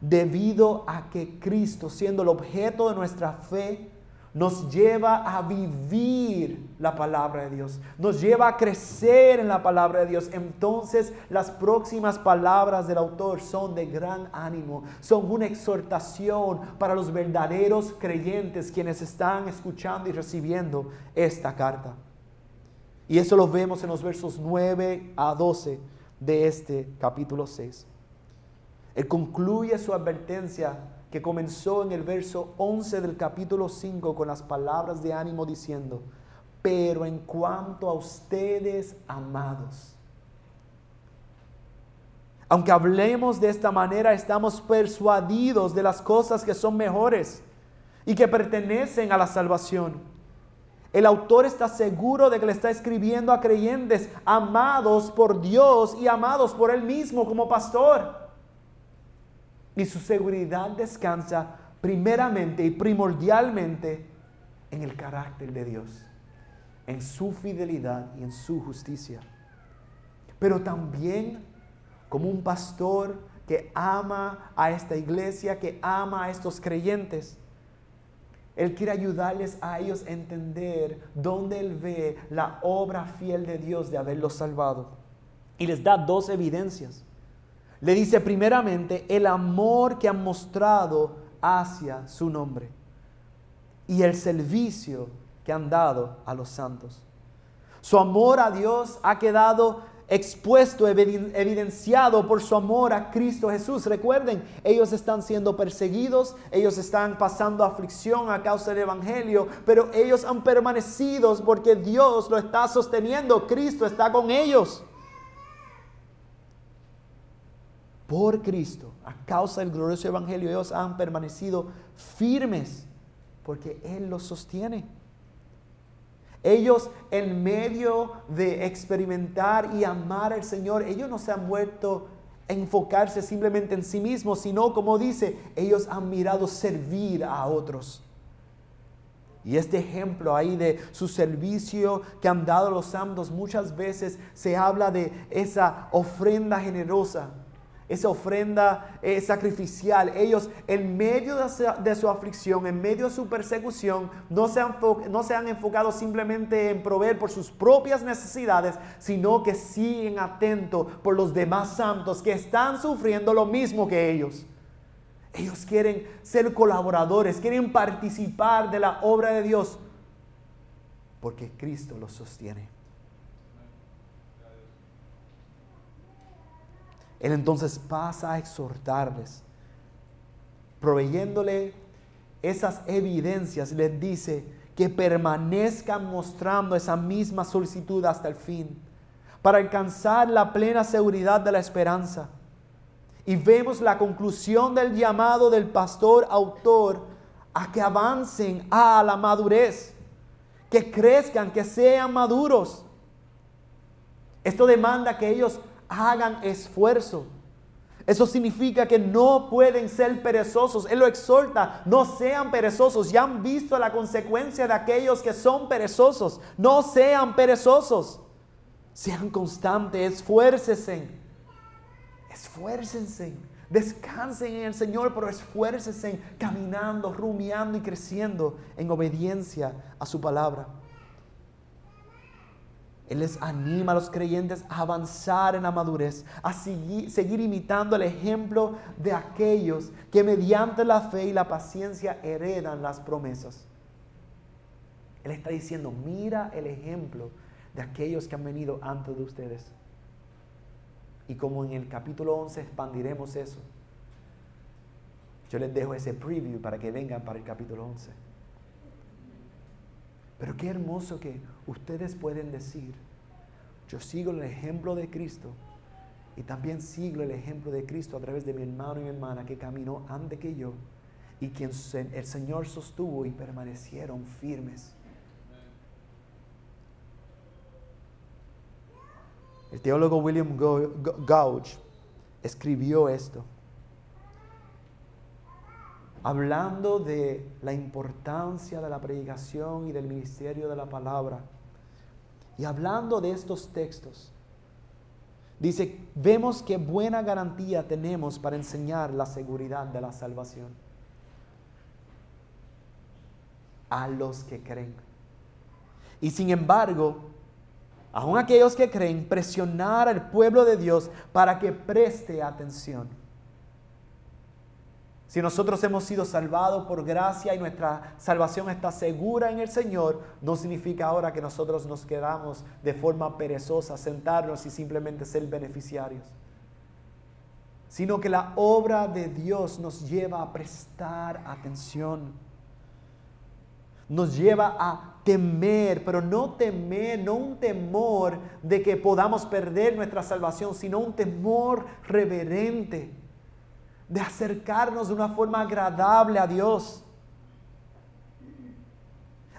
debido a que Cristo, siendo el objeto de nuestra fe, nos lleva a vivir la palabra de Dios, nos lleva a crecer en la palabra de Dios. Entonces las próximas palabras del autor son de gran ánimo, son una exhortación para los verdaderos creyentes quienes están escuchando y recibiendo esta carta. Y eso lo vemos en los versos 9 a 12 de este capítulo 6. Él concluye su advertencia que comenzó en el verso 11 del capítulo 5 con las palabras de ánimo diciendo, pero en cuanto a ustedes, amados, aunque hablemos de esta manera, estamos persuadidos de las cosas que son mejores y que pertenecen a la salvación. El autor está seguro de que le está escribiendo a creyentes amados por Dios y amados por él mismo como pastor. Y su seguridad descansa primeramente y primordialmente en el carácter de Dios, en su fidelidad y en su justicia. Pero también como un pastor que ama a esta iglesia, que ama a estos creyentes. Él quiere ayudarles a ellos a entender dónde Él ve la obra fiel de Dios de haberlos salvado. Y les da dos evidencias. Le dice primeramente el amor que han mostrado hacia su nombre y el servicio que han dado a los santos. Su amor a Dios ha quedado expuesto, evidenciado por su amor a Cristo Jesús. Recuerden, ellos están siendo perseguidos, ellos están pasando aflicción a causa del Evangelio, pero ellos han permanecido porque Dios lo está sosteniendo, Cristo está con ellos. Por Cristo, a causa del glorioso Evangelio, ellos han permanecido firmes porque Él los sostiene. Ellos en medio de experimentar y amar al Señor, ellos no se han vuelto a enfocarse simplemente en sí mismos, sino como dice, ellos han mirado servir a otros. Y este ejemplo ahí de su servicio que han dado los santos, muchas veces se habla de esa ofrenda generosa esa ofrenda eh, sacrificial. Ellos en medio de su, aflicción, en medio de su persecución, no se, han, no se han enfocado simplemente en proveer por sus propias necesidades, sino que siguen atentos por los demás santos que están sufriendo lo mismo que ellos. Ellos quieren ser colaboradores, quieren participar de la obra de Dios, porque Cristo los sostiene. Él entonces pasa a exhortarles, proveyéndole esas evidencias, les dice que permanezcan mostrando esa misma solicitud hasta el fin, para alcanzar la plena seguridad de la esperanza. Y vemos la conclusión del llamado del pastor autor a que avancen a la madurez, que crezcan, que sean maduros. Esto demanda que ellos hagan esfuerzo. Eso significa que no pueden ser perezosos. Él lo exhorta, no sean perezosos. Ya han visto la consecuencia de aquellos que son perezosos. No sean perezosos. Sean constantes, esfuércense. Esfuércense. Descansen en el Señor, pero esfuércense caminando, rumiando y creciendo en obediencia a su palabra. Él les anima a los creyentes a avanzar en la madurez, a seguir, seguir, imitando el ejemplo de aquellos que mediante la fe y la paciencia heredan las promesas. Él está diciendo, mira el ejemplo de aquellos que han venido antes de ustedes. Y como en el capítulo 11 expandiremos eso, yo les dejo ese preview para que vengan para el capítulo 11. Pero qué hermoso que ustedes pueden decir, yo sigo el ejemplo de Cristo y también sigo el ejemplo de Cristo a través de mi hermano y mi hermana que caminó antes que yo y quien el Señor sostuvo y permanecieron firmes. El teólogo William Gouge escribió esto hablando de la importancia de la predicación y del ministerio de la palabra. Y hablando de estos textos, dice, vemos qué buena garantía tenemos para enseñar la seguridad de la salvación a los que creen. Y sin embargo, aún aquellos que creen, presionar al pueblo de Dios para que preste atención. Si nosotros hemos sido salvados por gracia y nuestra salvación está segura en el Señor, no significa ahora que nosotros nos quedamos de forma perezosa, sentarnos y simplemente ser beneficiarios. Sino que la obra de Dios nos lleva a prestar atención. Nos lleva a temer, pero no temer, no un temor de que podamos perder nuestra salvación, sino un temor reverente de acercarnos de una forma agradable a Dios.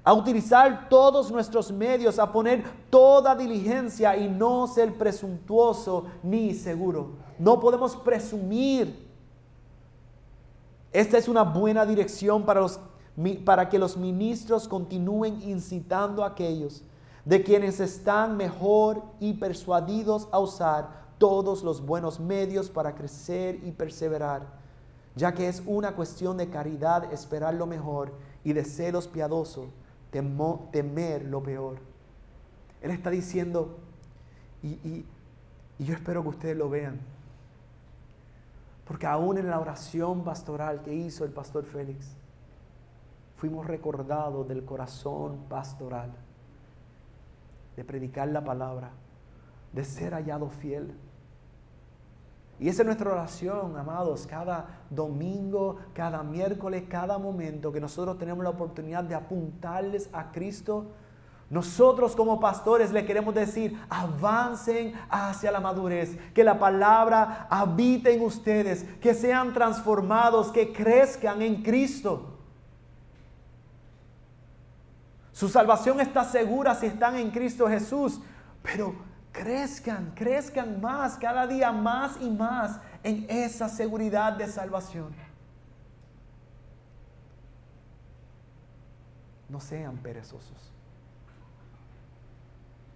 A utilizar todos nuestros medios, a poner toda diligencia y no ser presuntuoso ni seguro. No podemos presumir. Esta es una buena dirección para, los, para que los ministros continúen incitando a aquellos de quienes están mejor y persuadidos a usar todos los buenos medios para crecer y perseverar, ya que es una cuestión de caridad esperar lo mejor y de celos piadoso temer lo peor. Él está diciendo, y, y yo espero que ustedes lo vean, porque aún en la oración pastoral que hizo el pastor Félix, fuimos recordados del corazón pastoral, de predicar la palabra de ser hallado fiel. Y esa es nuestra oración, amados, cada domingo, cada miércoles, cada momento que nosotros tenemos la oportunidad de apuntarles a Cristo. Nosotros como pastores le queremos decir, avancen hacia la madurez, que la palabra habite en ustedes, que sean transformados, que crezcan en Cristo. Su salvación está segura si están en Cristo Jesús, pero crezcan, crezcan más, cada día más y más en esa seguridad de salvación. No sean perezosos.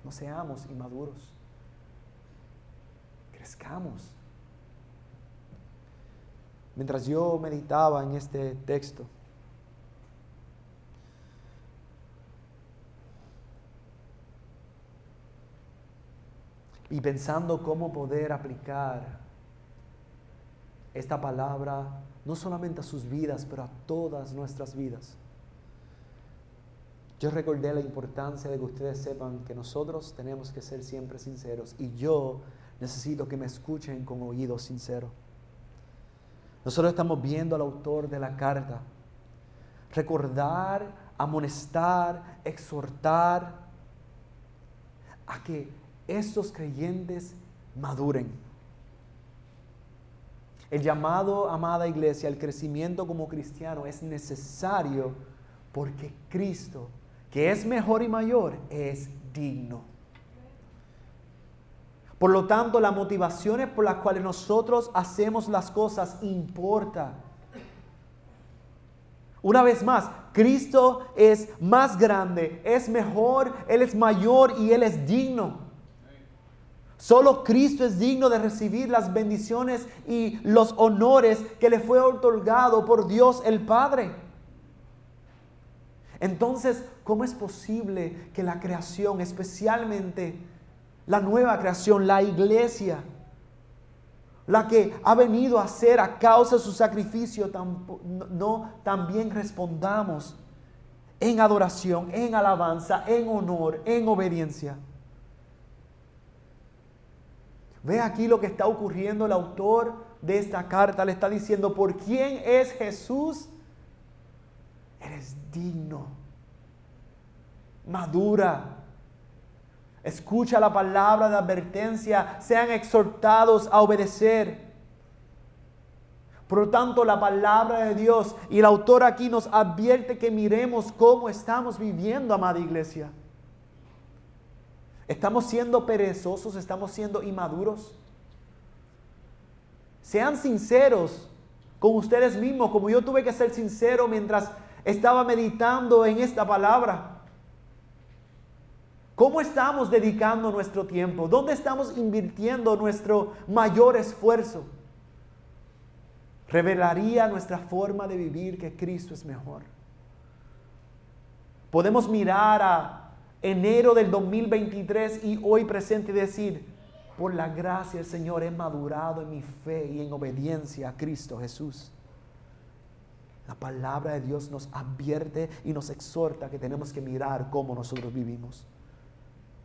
No seamos inmaduros. Crezcamos. Mientras yo meditaba en este texto, y pensando cómo poder aplicar esta palabra no solamente a sus vidas, pero a todas nuestras vidas. Yo recordé la importancia de que ustedes sepan que nosotros tenemos que ser siempre sinceros y yo necesito que me escuchen con oído sincero. Nosotros estamos viendo al autor de la carta recordar, amonestar, exhortar a que estos creyentes maduren. El llamado, amada iglesia, al crecimiento como cristiano es necesario porque Cristo, que es mejor y mayor, es digno. Por lo tanto, las motivaciones por las cuales nosotros hacemos las cosas importa. Una vez más, Cristo es más grande, es mejor, Él es mayor y Él es digno. Solo Cristo es digno de recibir las bendiciones y los honores que le fue otorgado por Dios el Padre. Entonces, ¿cómo es posible que la creación, especialmente la nueva creación, la iglesia, la que ha venido a ser a causa de su sacrificio, no también respondamos en adoración, en alabanza, en honor, en obediencia? Ve aquí lo que está ocurriendo. El autor de esta carta le está diciendo, ¿por quién es Jesús? Eres digno. Madura. Escucha la palabra de advertencia. Sean exhortados a obedecer. Por lo tanto, la palabra de Dios y el autor aquí nos advierte que miremos cómo estamos viviendo, amada iglesia. ¿Estamos siendo perezosos? ¿Estamos siendo inmaduros? Sean sinceros con ustedes mismos, como yo tuve que ser sincero mientras estaba meditando en esta palabra. ¿Cómo estamos dedicando nuestro tiempo? ¿Dónde estamos invirtiendo nuestro mayor esfuerzo? Revelaría nuestra forma de vivir que Cristo es mejor. Podemos mirar a enero del 2023 y hoy presente y decir, por la gracia del Señor he madurado en mi fe y en obediencia a Cristo Jesús. La palabra de Dios nos advierte y nos exhorta que tenemos que mirar cómo nosotros vivimos.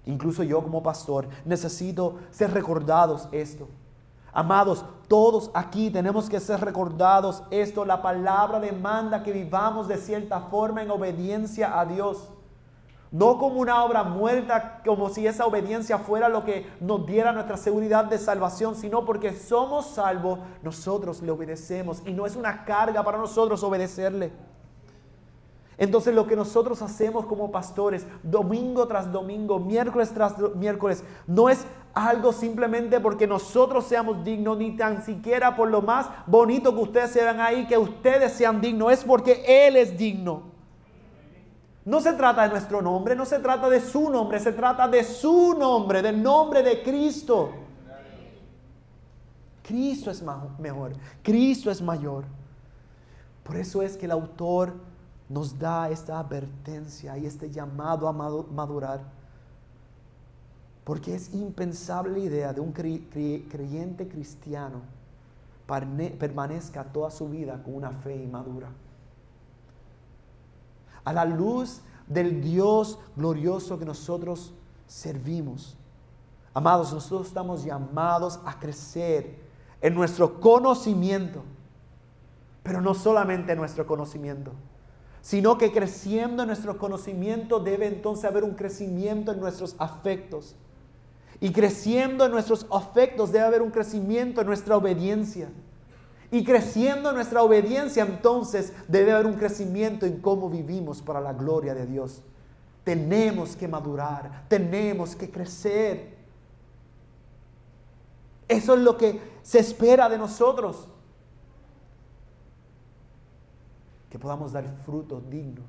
Incluso yo como pastor necesito ser recordados esto. Amados, todos aquí tenemos que ser recordados esto. La palabra demanda que vivamos de cierta forma en obediencia a Dios. No como una obra muerta, como si esa obediencia fuera lo que nos diera nuestra seguridad de salvación, sino porque somos salvos, nosotros le obedecemos y no es una carga para nosotros obedecerle. Entonces lo que nosotros hacemos como pastores, domingo tras domingo, miércoles tras miércoles, no es algo simplemente porque nosotros seamos dignos, ni tan siquiera por lo más bonito que ustedes sean ahí, que ustedes sean dignos, es porque Él es digno. No se trata de nuestro nombre, no se trata de su nombre, se trata de su nombre, del nombre de Cristo. Cristo es mejor, Cristo es mayor. Por eso es que el autor nos da esta advertencia y este llamado a madurar. Porque es impensable la idea de un creyente cristiano permanezca toda su vida con una fe inmadura a la luz del Dios glorioso que nosotros servimos. Amados, nosotros estamos llamados a crecer en nuestro conocimiento, pero no solamente en nuestro conocimiento, sino que creciendo en nuestro conocimiento debe entonces haber un crecimiento en nuestros afectos. Y creciendo en nuestros afectos debe haber un crecimiento en nuestra obediencia. Y creciendo en nuestra obediencia entonces debe haber un crecimiento en cómo vivimos para la gloria de Dios. Tenemos que madurar, tenemos que crecer. Eso es lo que se espera de nosotros. Que podamos dar frutos dignos.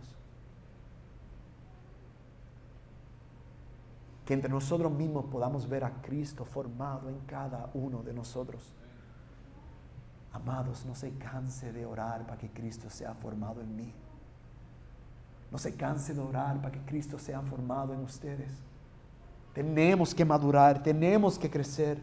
Que entre nosotros mismos podamos ver a Cristo formado en cada uno de nosotros. Amados, no se canse de orar para que Cristo sea formado en mí. No se canse de orar para que Cristo sea formado en ustedes. Tenemos que madurar, tenemos que crecer.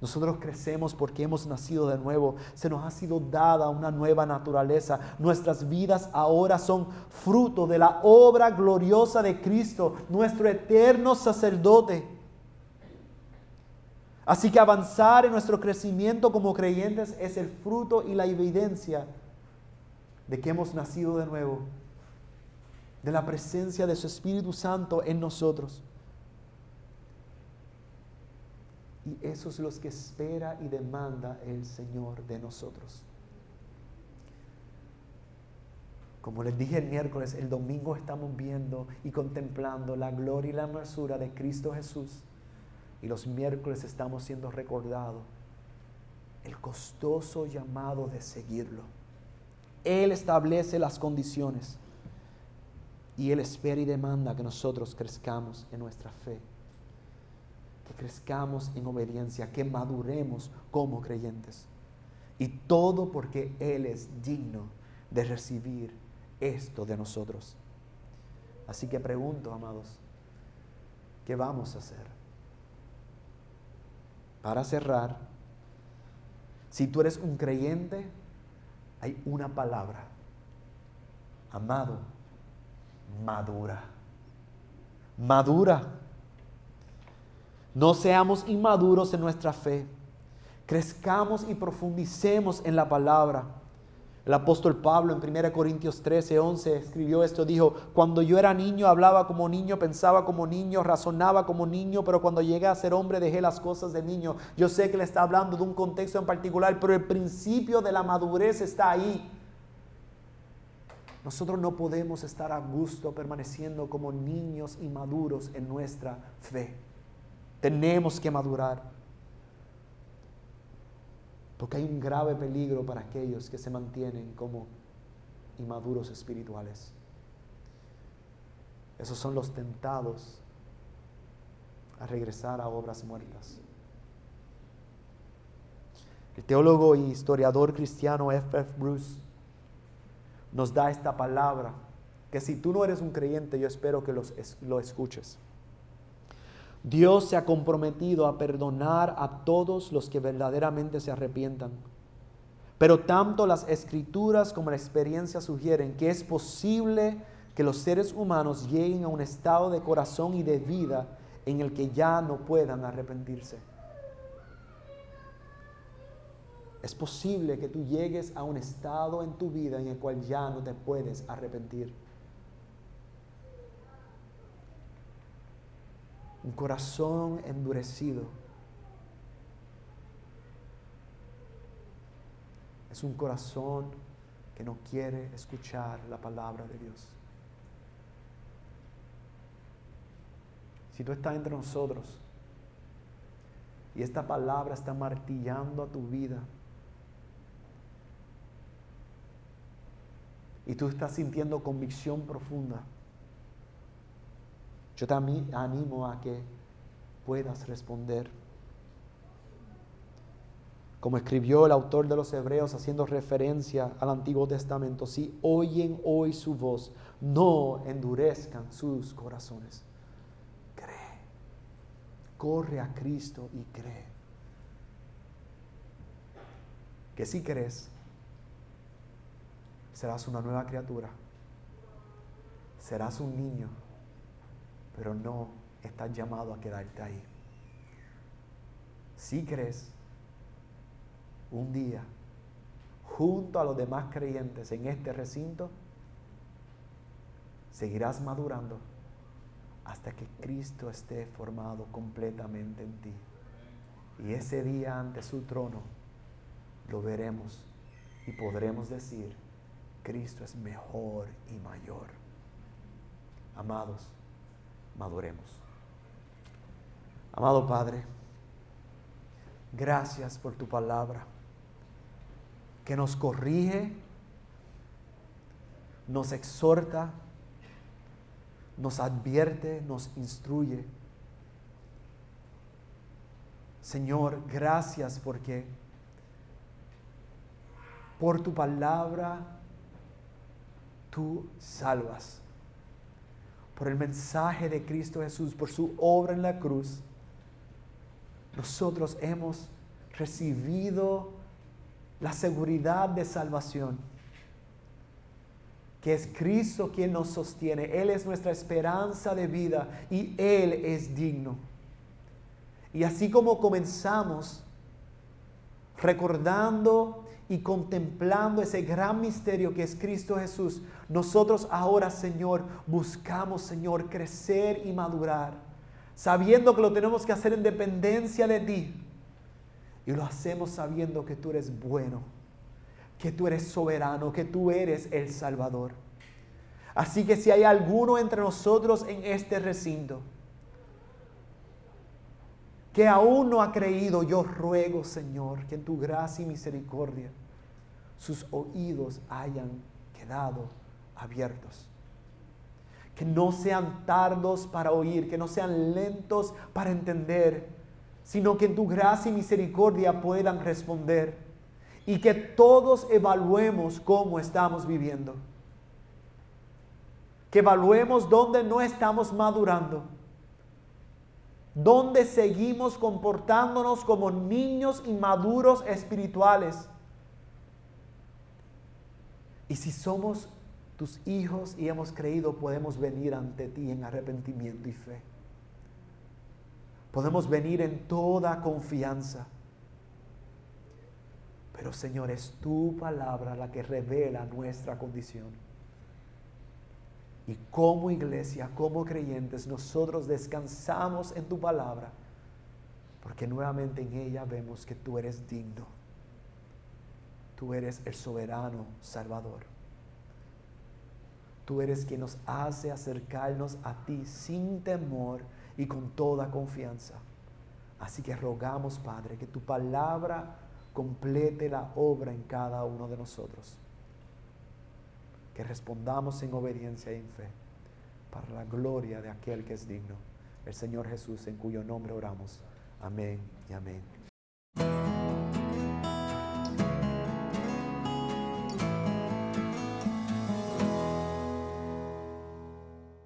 Nosotros crecemos porque hemos nacido de nuevo. Se nos ha sido dada una nueva naturaleza. Nuestras vidas ahora son fruto de la obra gloriosa de Cristo, nuestro eterno sacerdote. Así que avanzar en nuestro crecimiento como creyentes es el fruto y la evidencia de que hemos nacido de nuevo, de la presencia de su Espíritu Santo en nosotros. Y eso es lo que espera y demanda el Señor de nosotros. Como les dije el miércoles, el domingo estamos viendo y contemplando la gloria y la hermosura de Cristo Jesús. Y los miércoles estamos siendo recordados el costoso llamado de seguirlo. Él establece las condiciones y Él espera y demanda que nosotros crezcamos en nuestra fe que crezcamos en obediencia, que maduremos como creyentes. Y todo porque Él es digno de recibir esto de nosotros. Así que pregunto, amados, ¿qué vamos a hacer? Para cerrar, si tú eres un creyente, hay una palabra. Amado, madura. Madura. No seamos inmaduros en nuestra fe. Crezcamos y profundicemos en la palabra. El apóstol Pablo en 1 Corintios 13, 11 escribió esto, dijo, cuando yo era niño hablaba como niño, pensaba como niño, razonaba como niño, pero cuando llegué a ser hombre dejé las cosas de niño. Yo sé que le está hablando de un contexto en particular, pero el principio de la madurez está ahí. Nosotros no podemos estar a gusto permaneciendo como niños inmaduros en nuestra fe. Tenemos que madurar. Porque hay un grave peligro para aquellos que se mantienen como inmaduros espirituales. Esos son los tentados a regresar a obras muertas. El teólogo y historiador cristiano F. F. Bruce nos da esta palabra, que si tú no eres un creyente, yo espero que lo escuches. Dios se ha comprometido a perdonar a todos los que verdaderamente se arrepientan. Pero tanto las escrituras como la experiencia sugieren que es posible que los seres humanos lleguen a un estado de corazón y de vida en el que ya no puedan arrepentirse. Es posible que tú llegues a un estado en tu vida en el cual ya no te puedes arrepentir. Un corazón endurecido. Es un corazón que no quiere escuchar la palabra de Dios. Si tú estás entre nosotros y esta palabra está martillando a tu vida, y tú estás sintiendo convicción profunda, yo también animo a que puedas responder. Como escribió el autor de los Hebreos haciendo referencia al Antiguo Testamento, si oyen hoy su voz, no endurezcan sus corazones. Cree. Corre a Cristo y cree. Que si crees, serás una nueva criatura. Serás un niño pero no estás llamado a quedarte ahí. Si crees, un día, junto a los demás creyentes en este recinto, seguirás madurando hasta que Cristo esté formado completamente en ti. Y ese día ante su trono lo veremos y podremos decir, Cristo es mejor y mayor. Amados, maduremos. Amado Padre, gracias por tu palabra que nos corrige, nos exhorta, nos advierte, nos instruye. Señor, gracias porque por tu palabra tú salvas. Por el mensaje de Cristo Jesús, por su obra en la cruz, nosotros hemos recibido la seguridad de salvación que es Cristo quien nos sostiene. Él es nuestra esperanza de vida y Él es digno. Y así como comenzamos recordando y contemplando ese gran misterio que es Cristo Jesús, nosotros ahora, Señor, buscamos, Señor, crecer y madurar, sabiendo que lo tenemos que hacer en dependencia de ti. Y lo hacemos sabiendo que tú eres bueno que tú eres soberano, que tú eres el Salvador. Así que si hay alguno entre nosotros en este recinto que aún no ha creído, yo ruego, Señor, que en tu gracia y misericordia sus oídos hayan quedado abiertos. Que no sean tardos para oír, que no sean lentos para entender, sino que en tu gracia y misericordia puedan responder y que todos evaluemos cómo estamos viviendo. Que evaluemos dónde no estamos madurando. Dónde seguimos comportándonos como niños inmaduros espirituales. Y si somos tus hijos y hemos creído, podemos venir ante ti en arrepentimiento y fe. Podemos venir en toda confianza pero Señor, es tu palabra la que revela nuestra condición. Y como iglesia, como creyentes, nosotros descansamos en tu palabra, porque nuevamente en ella vemos que tú eres digno. Tú eres el soberano Salvador. Tú eres quien nos hace acercarnos a ti sin temor y con toda confianza. Así que rogamos, Padre, que tu palabra complete la obra en cada uno de nosotros. Que respondamos en obediencia y en fe para la gloria de aquel que es digno, el Señor Jesús, en cuyo nombre oramos. Amén y amén.